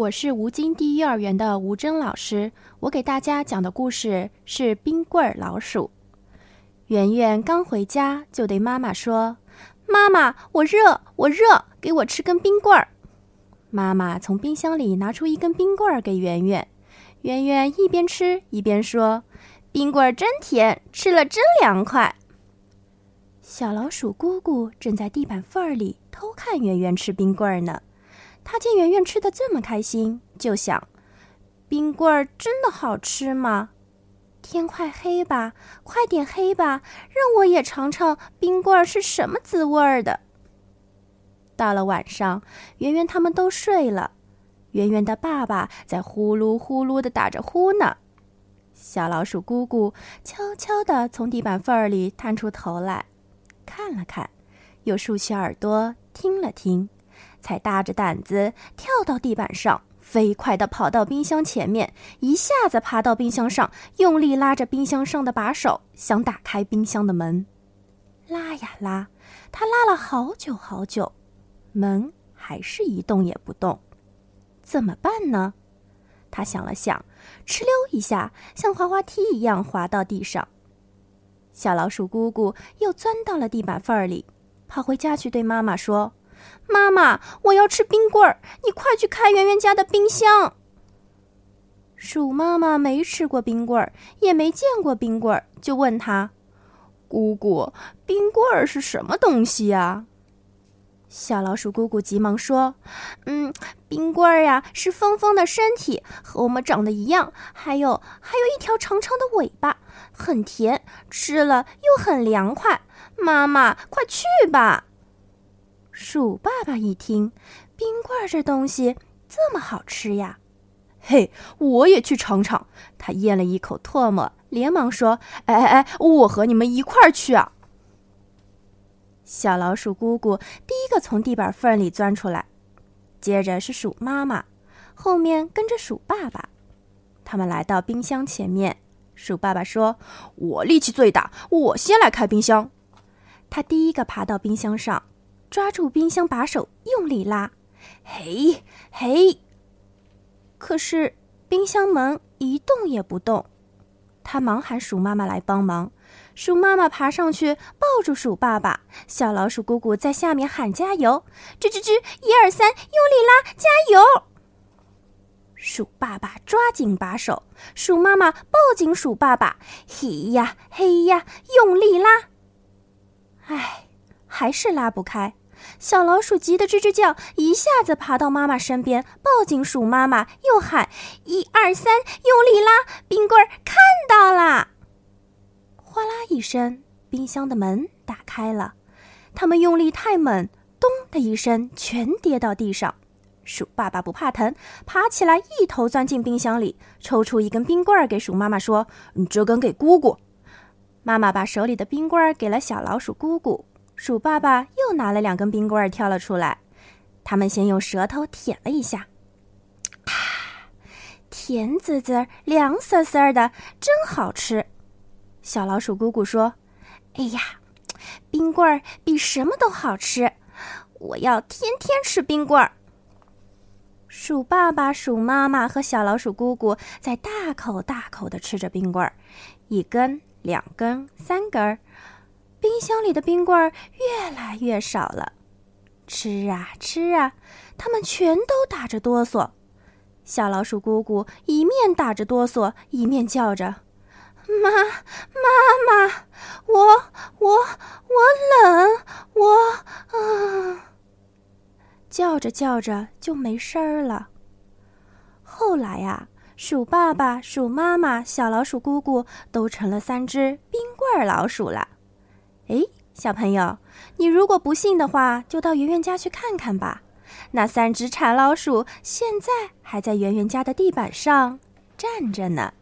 我是吴京第一幼儿园的吴峥老师，我给大家讲的故事是冰棍儿老鼠。圆圆刚回家就对妈妈说：“妈妈，我热，我热，给我吃根冰棍儿。”妈妈从冰箱里拿出一根冰棍儿给圆圆，圆圆一边吃一边说：“冰棍儿真甜，吃了真凉快。”小老鼠姑姑正在地板缝儿里偷看圆圆吃冰棍儿呢。他见圆圆吃的这么开心，就想：冰棍儿真的好吃吗？天快黑吧，快点黑吧，让我也尝尝冰棍儿是什么滋味儿的。到了晚上，圆圆他们都睡了，圆圆的爸爸在呼噜呼噜的打着呼呢。小老鼠姑姑悄悄地从地板缝儿里探出头来，看了看，又竖起耳朵听了听。才大着胆子跳到地板上，飞快地跑到冰箱前面，一下子爬到冰箱上，用力拉着冰箱上的把手，想打开冰箱的门。拉呀拉，他拉了好久好久，门还是一动也不动。怎么办呢？他想了想，哧溜一下，像滑滑梯一样滑到地上。小老鼠姑姑又钻到了地板缝儿里，跑回家去对妈妈说。妈妈，我要吃冰棍儿，你快去开圆圆家的冰箱。鼠妈妈没吃过冰棍儿，也没见过冰棍儿，就问他：“姑姑，冰棍儿是什么东西呀？”小老鼠姑姑急忙说：“嗯，冰棍儿呀，是峰峰的身体和我们长得一样，还有还有一条长长的尾巴，很甜，吃了又很凉快。妈妈，快去吧。”鼠爸爸一听，冰棍儿这东西这么好吃呀！嘿，我也去尝尝。他咽了一口唾沫，连忙说：“哎哎哎，我和你们一块儿去啊！”小老鼠姑姑第一个从地板缝里钻出来，接着是鼠妈妈，后面跟着鼠爸爸。他们来到冰箱前面，鼠爸爸说：“我力气最大，我先来开冰箱。”他第一个爬到冰箱上。抓住冰箱把手，用力拉，嘿，嘿。可是冰箱门一动也不动。他忙喊鼠妈妈来帮忙。鼠妈妈爬上去抱住鼠爸爸，小老鼠姑姑在下面喊加油，吱吱吱，一二三，用力拉，加油！鼠爸爸抓紧把手，鼠妈妈抱紧鼠爸爸，嘿呀嘿呀，用力拉。唉，还是拉不开。小老鼠急得吱吱叫，一下子爬到妈妈身边，抱紧鼠妈妈，又喊：“一二三，用力拉！冰棍儿看到啦！”哗啦一声，冰箱的门打开了。他们用力太猛，咚的一声，全跌到地上。鼠爸爸不怕疼，爬起来，一头钻进冰箱里，抽出一根冰棍儿给鼠妈妈说：“这根给姑姑。”妈妈把手里的冰棍儿给了小老鼠姑姑。鼠爸爸又拿了两根冰棍儿跳了出来，他们先用舌头舔了一下，啊，甜滋滋、凉丝丝的，真好吃。小老鼠姑姑说：“哎呀，冰棍儿比什么都好吃，我要天天吃冰棍儿。”鼠爸爸、鼠妈妈和小老鼠姑姑在大口大口的吃着冰棍儿，一根、两根、三根。冰箱里的冰棍儿越来越少了，吃啊吃啊，他们全都打着哆嗦。小老鼠姑姑一面打着哆嗦，一面叫着：“妈，妈妈，我我我冷，我啊！”叫着叫着就没声儿了。后来呀，鼠爸爸、鼠妈妈、小老鼠姑姑都成了三只冰棍儿老鼠了。哎，小朋友，你如果不信的话，就到圆圆家去看看吧。那三只馋老鼠现在还在圆圆家的地板上站着呢。